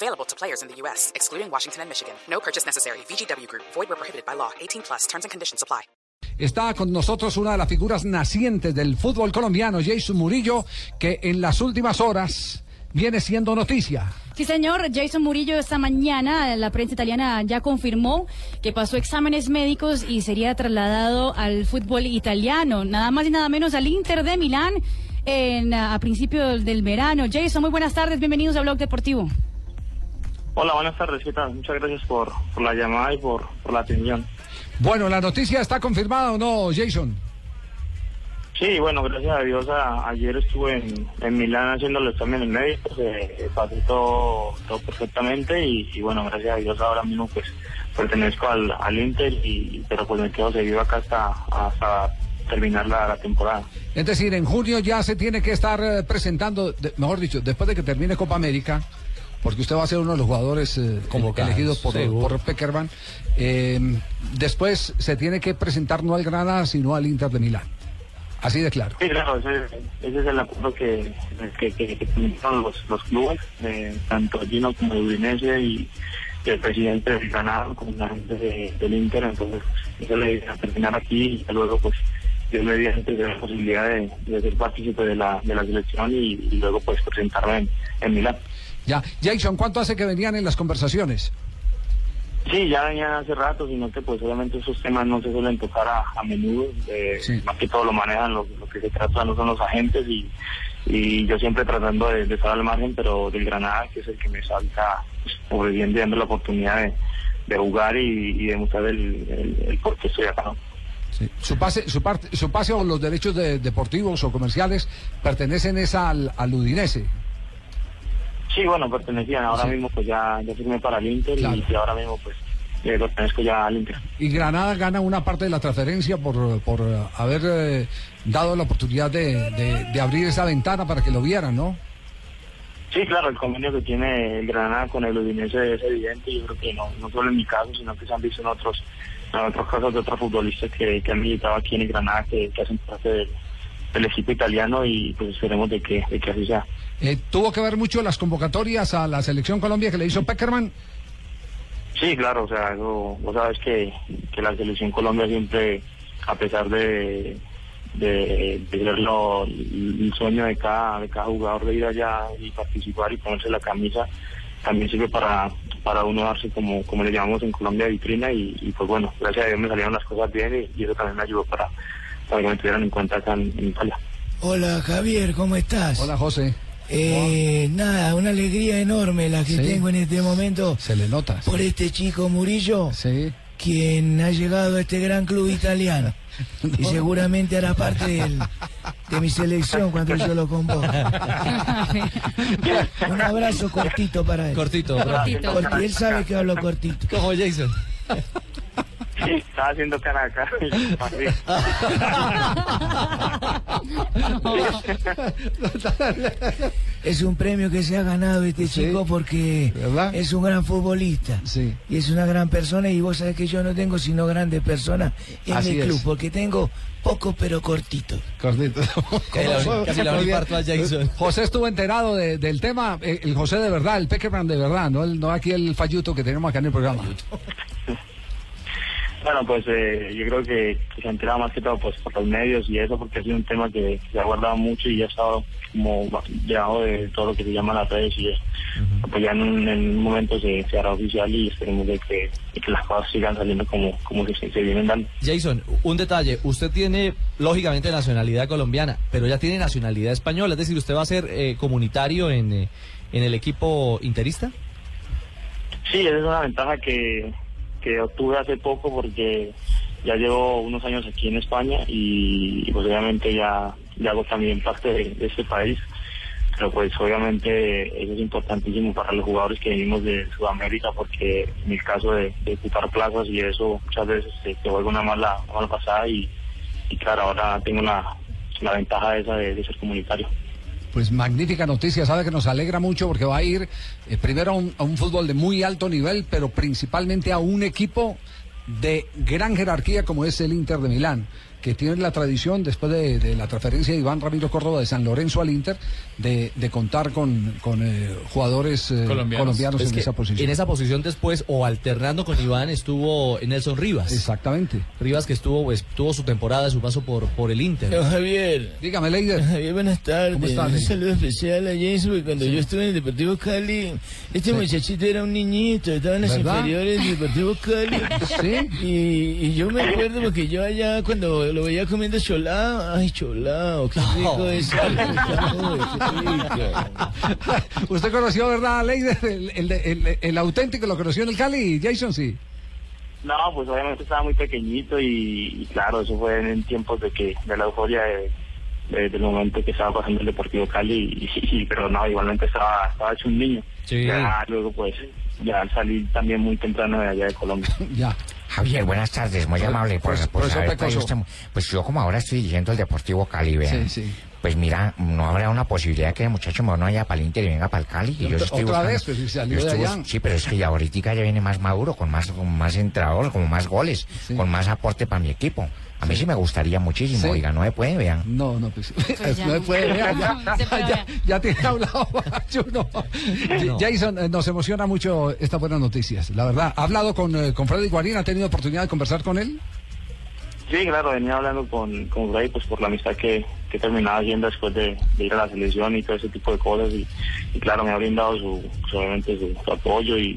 Available to players in the U.S., excluding Washington and Michigan. No purchase necessary. VGW Group. Void where prohibited by law. 18 plus. Terms and conditions apply. Está con nosotros una de las figuras nacientes del fútbol colombiano, Jason Murillo, que en las últimas horas viene siendo noticia. Sí, señor. Jason Murillo esta mañana, la prensa italiana ya confirmó que pasó exámenes médicos y sería trasladado al fútbol italiano, nada más y nada menos al Inter de Milán en, a principios del verano. Jason, muy buenas tardes, bienvenidos a Blog Deportivo. Hola, buenas tardes, ¿qué tal? Muchas gracias por, por la llamada y por, por la atención. Bueno, ¿la noticia está confirmada o no, Jason? Sí, bueno, gracias a Dios a- ayer estuve en, en Milán haciendo los exámenes médicos, eh, pasé todo, todo perfectamente y, y bueno, gracias a Dios ahora mismo pues pertenezco al, al Inter, y, pero pues me quedo seguido acá hasta, hasta terminar la, la temporada. Es decir, en junio ya se tiene que estar eh, presentando, de- mejor dicho, después de que termine Copa América, porque usted va a ser uno de los jugadores eh, Convocados, elegidos por, por Peckerman, eh, después se tiene que presentar no al Granada, sino al Inter de Milán. Así de claro. Sí, claro, ese, ese es el acuerdo que, que, que, que tuvieron los, los clubes, eh, tanto Gino como Udinese y el presidente del Granada como la gente de- del Inter, entonces eso le idea terminar aquí y luego pues yo le dije antes de la posibilidad de, de ser partícipe de la, de la selección y, y luego pues presentarme en, en Milán. Ya, Jason, ¿cuánto hace que venían en las conversaciones? Sí, ya venían hace rato, sino que pues obviamente esos temas no se suelen tocar a, a menudo, eh, Sí. más que todo lo manejan, lo, lo que se trata no son los agentes y, y yo siempre tratando de, de estar al margen, pero del Granada, que es el que me salta, pues, bien dando la oportunidad de, de jugar y, y demostrar el, el, el por qué estoy acá. ¿no? Su pase, su parte, su pase o los derechos de- deportivos o comerciales pertenecen es al, al Udinese. Sí, bueno, pertenecían, ahora Sí. mismo pues ya, ya firmé para el Inter Claro. y, ahora mismo pues eh, pertenezco ya al Inter. Y Granada gana una parte de la transferencia por, por haber eh, dado la oportunidad de, de- de abrir esa ventana para que lo vieran, ¿no? Sí, claro, el convenio que tiene el Granada con el Udinese es evidente yo creo que no, no solo en mi caso, sino que se han visto en otros, en otros casos de otros futbolistas que, que han militado aquí en el Granada, que, que hacen parte del, del equipo italiano y pues esperemos de que, de que así sea. Eh, ¿Tuvo que ver mucho las convocatorias a la selección Colombia que le hizo Peckerman? Sí, claro, o sea, eso, vos sabes que, que la selección Colombia siempre, a pesar de, de, de ser lo- el sueño de cada, de cada jugador de ir allá y participar y ponerse la camisa, también sirve para, para uno darse, como, como le llamamos en Colombia, vitrina y, y, pues bueno, gracias a Dios me salieron las cosas bien y, y eso también me ayudó para, para que me tuvieran en cuenta acá en, en Italia. Hola Javier, ¿cómo estás? Hola, José. Eh, nada, una alegría enorme la que Sí. tengo en este momento Se le nota. por este chico Murillo, Sí. quien ha llegado a este gran club italiano y seguramente hará parte del- de mi selección cuando yo lo convoque. Un abrazo cortito para él. Cortito, Cortito. Corti- él sabe que hablo cortito. Como Jason. Sí, estaba haciendo cara acá. Es un premio que se ha ganado este Sí. chico porque ¿Verdad? es un gran futbolista. Sí. Y es una gran persona y vos sabés que yo no tengo sino grandes personas en Así mi es. club porque tengo pocos pero. Cortito. Jason. José estuvo enterado de- del tema, eh, el José de verdad, el Peckerman de verdad, no, el, no aquí el falluto que tenemos acá en el programa. Bueno, pues eh, yo creo que, que se ha enterado más que todo pues, por los medios y eso, porque ha sido un tema que se ha guardado mucho y ya ha estado como debajo de todo lo que se llama las redes y eso. Pues ya en un, en un momento se, se hará oficial y esperemos de que, de que las cosas sigan saliendo como, como que se, se vienen dando. Jason, un detalle. Usted tiene, lógicamente, nacionalidad colombiana, pero ya tiene nacionalidad española. Es decir, ¿usted va a ser eh, comunitario en, eh, en el equipo interista? Sí, esa es una ventaja que, que obtuve hace poco porque ya llevo unos años aquí en España y, pues obviamente ya, ya hago también parte de, de este país. pero pues obviamente eso es importantísimo para los jugadores que venimos de Sudamérica porque en el caso de, de ocupar plazas y eso muchas veces te vuelve una mala, mala pasada y, claro, ahora tengo la, la ventaja esa de ser comunitario. Pues magnífica noticia, sabe que nos alegra mucho porque va a ir eh, primero a un, a un fútbol de muy alto nivel, pero principalmente a un equipo de gran jerarquía como es el Inter de Milán, que tiene la tradición, después de, de la transferencia de Iván Ramiro Córdoba de San Lorenzo al Inter, de, de contar con, con eh, jugadores eh, colombianos, Es en que esa posición. En esa posición después, o alternando con Iván, estuvo Nelson Rivas. Exactamente. Rivas que estuvo, pues, tuvo su temporada, su paso por, por el Inter. Don Javier. Dígame, Leider. Javier, buenas tardes. ¿Cómo está, Un saludo especial a Jason, porque cuando yo estuve en el Deportivo Cali, este muchachito era un niñito, estaba en las ¿Verdad? inferiores del Deportivo Cali. Sí. Y, y yo me acuerdo porque yo allá cuando lo veía comiendo cholao, ay cholao, qué rico es. Usted conoció, ¿verdad, Leider? El, el, el- el auténtico lo conoció en el Cali, Jason, sí. No, pues obviamente estaba muy pequeñito y, y claro, eso fue en tiempos de que de la euforia de, de- del momento que estaba pasando el Deportivo Cali, y, y- pero no, igualmente estaba, estaba hecho un niño. Sí. Ya luego pues, ya salí también muy temprano de allá de Colombia. Ya. Javier, buenas tardes, muy amable por, Profesor- por traído Pecoso. usted- Pues yo como ahora estoy dirigiendo el Deportivo Cali, vean. Sí, sí. Pues mira, no habrá una posibilidad que el muchacho no vaya para el Inter y venga para el Cali. Y yo Otra- estoy otra buscando- vez, pues, si salió yo estoy bus- Sí, pero es que ya ahorita ya viene más maduro, con más, con más entrador, con más goles, Sí. con más aporte para mi equipo. A mí sí me gustaría muchísimo, Sí. oiga, no me puede, vean. No, no, pues, ya no no. puede ver, ya, No ya, ya tiene hablado Juno. Jason, eh, nos emociona mucho estas buenas noticias, la verdad. ¿Ha hablado con, eh, con Freddy Guarín? ¿Ha tenido oportunidad de conversar con él? Sí, claro, venía hablando con, con Freddy pues por la amistad que, que terminaba haciendo después de, de ir a la selección y todo ese tipo de cosas y, y claro, me ha brindado su, obviamente su, su apoyo y,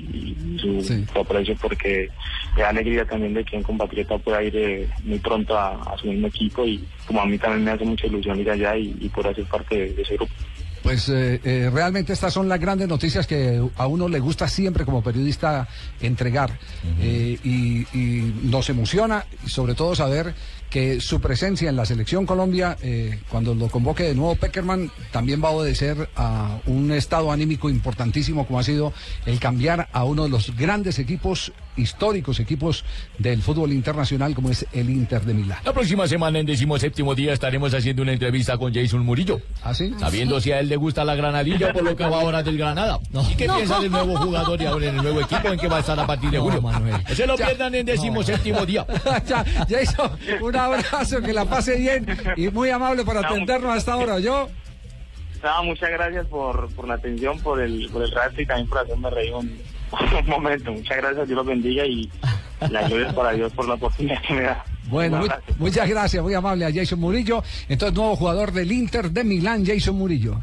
y su, Sí. su aprecio porque me da alegría también de que un compatriota pueda ir eh, muy pronto a, a su mismo equipo y como a mí también me hace mucha ilusión ir allá y, y poder ser parte de, de ese grupo. Pues eh, eh, realmente estas son las grandes noticias que a uno le gusta siempre como periodista entregar. Eh, y, y nos emociona, y sobre todo saber que su presencia en la selección Colombia, eh, cuando lo convoque de nuevo Peckerman, también va a obedecer a un estado anímico importantísimo como ha sido el cambiar a uno de los grandes equipos, históricos equipos del fútbol internacional como es el Inter de Milán. La próxima semana, en decimoséptimo día, estaremos haciendo una entrevista con Jason Murillo. ¿Ah, sí? Sabiendo si a él le gusta la granadilla por lo que va ahora del Granada. ¿Y qué piensa del nuevo jugador y ahora en el nuevo equipo en que va a estar a partir de No, julio? Manuel. No se lo pierdan en decimoséptimo día. ya, Jason, un abrazo, que la pase bien y muy amable por atendernos hasta ahora, ¿yo? No, muchas gracias por, por la atención, por el, por el rato y también por hacerme reír un, un momento. Muchas gracias, Dios los bendiga y la gloria para Dios por la oportunidad que me da. Bueno, muy- muchas gracias, muy amable a Jason Murillo. Entonces, nuevo jugador del Inter de Milán, Jason Murillo.